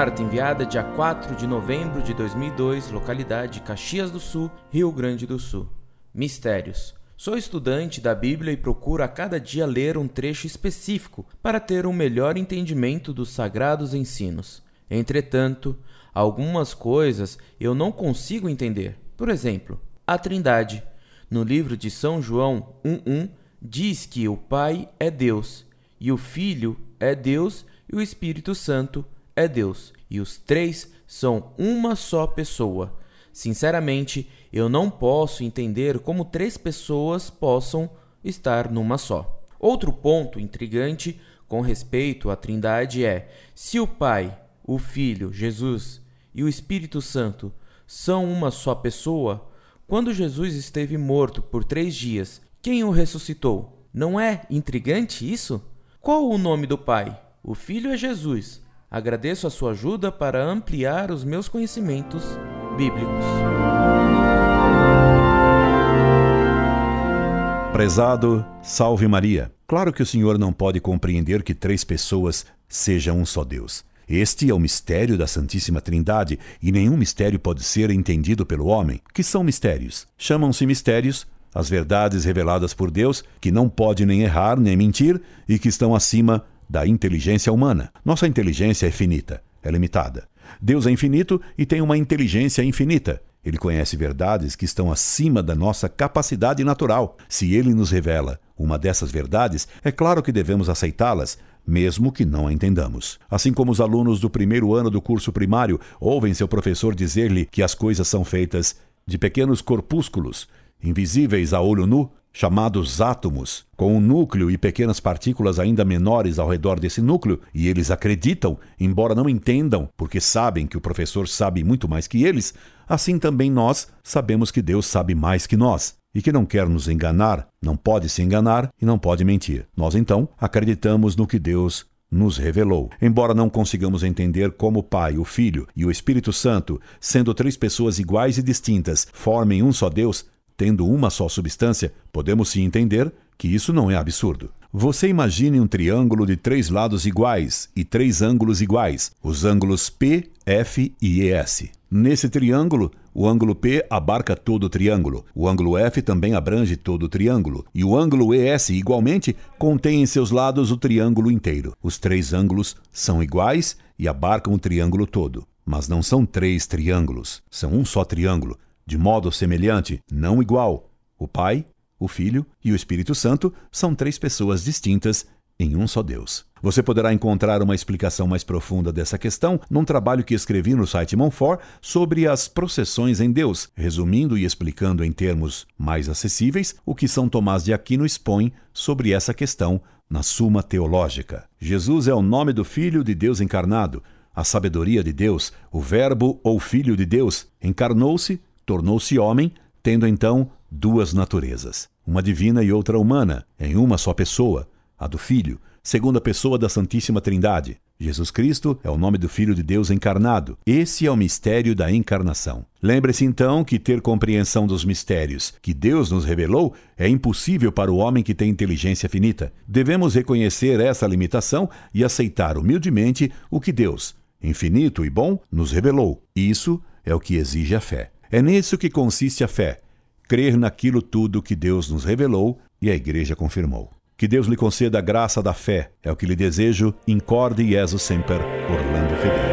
Sagrada, dia 4 de novembro de 2002, localidade Caxias do Sul, Rio Grande do Sul. Mistérios. Sou estudante da Bíblia e procuro a cada dia ler um trecho específico para ter um melhor entendimento dos sagrados ensinos. Entretanto, algumas coisas eu não consigo entender. Por exemplo, a Trindade. No livro de São João 1:1 diz que o Pai é Deus, e o Filho é Deus, e o Espírito Santo é Deus, e os três são uma só pessoa. Sinceramente, eu não posso entender como três pessoas possam estar numa só. Outro ponto intrigante com respeito à Trindade é: se o Pai, o Filho, Jesus e o Espírito Santo são uma só pessoa, quando Jesus esteve morto por três dias, quem o ressuscitou? Não é intrigante isso? Qual o nome do Pai? O Filho é Jesus. Agradeço a sua ajuda para ampliar os meus conhecimentos bíblicos. Prezado, salve Maria. Claro que o Senhor não pode compreender que três pessoas sejam um só Deus. Este é o mistério da Santíssima Trindade e nenhum mistério pode ser entendido pelo homem. Que são mistérios? Chamam-se mistérios as verdades reveladas por Deus, que não pode nem errar nem mentir e que estão acima da inteligência humana. Nossa inteligência é finita, é limitada. Deus é infinito e tem uma inteligência infinita. Ele conhece verdades que estão acima da nossa capacidade natural. Se ele nos revela uma dessas verdades, é claro que devemos aceitá-las, mesmo que não a entendamos. Assim como os alunos do primeiro ano do curso primário ouvem seu professor dizer-lhe que as coisas são feitas de pequenos corpúsculos, invisíveis a olho nu, chamados átomos, com um núcleo e pequenas partículas ainda menores ao redor desse núcleo, e eles acreditam, embora não entendam, porque sabem que o professor sabe muito mais que eles, assim também nós sabemos que Deus sabe mais que nós. E que não quer nos enganar, não pode se enganar e não pode mentir. Nós então acreditamos no que Deus nos revelou. Embora não consigamos entender como o Pai, o Filho e o Espírito Santo, sendo três pessoas iguais e distintas, formem um só Deus, tendo uma só substância, podemos sim entender que isso não é absurdo. Você imagine um triângulo de três lados iguais e três ângulos iguais, os ângulos P, F e ES. Nesse triângulo, o ângulo P abarca todo o triângulo, o ângulo F também abrange todo o triângulo, e o ângulo ES, igualmente, contém em seus lados o triângulo inteiro. Os três ângulos são iguais e abarcam o triângulo todo. Mas não são três triângulos, são um só triângulo, de modo semelhante, não igual. O Pai, o Filho e o Espírito Santo são três pessoas distintas em um só Deus. Você poderá encontrar uma explicação mais profunda dessa questão num trabalho que escrevi no site Monfort sobre as processões em Deus, resumindo e explicando em termos mais acessíveis o que São Tomás de Aquino expõe sobre essa questão na Suma Teológica. Jesus é o nome do Filho de Deus encarnado, a sabedoria de Deus, o Verbo ou Filho de Deus, encarnou-se tornou-se homem, tendo então duas naturezas, uma divina e outra humana, em uma só pessoa, a do Filho, segunda pessoa da Santíssima Trindade. Jesus Cristo é o nome do Filho de Deus encarnado. Esse é o mistério da encarnação. Lembre-se então que ter compreensão dos mistérios que Deus nos revelou é impossível para o homem que tem inteligência finita. Devemos reconhecer essa limitação e aceitar humildemente o que Deus, infinito e bom, nos revelou. Isso é o que exige a fé. É nisso que consiste a fé, crer naquilo tudo que Deus nos revelou e a Igreja confirmou. Que Deus lhe conceda a graça da fé, é o que lhe desejo, incorde Jesus semper, Orlando Fedeli.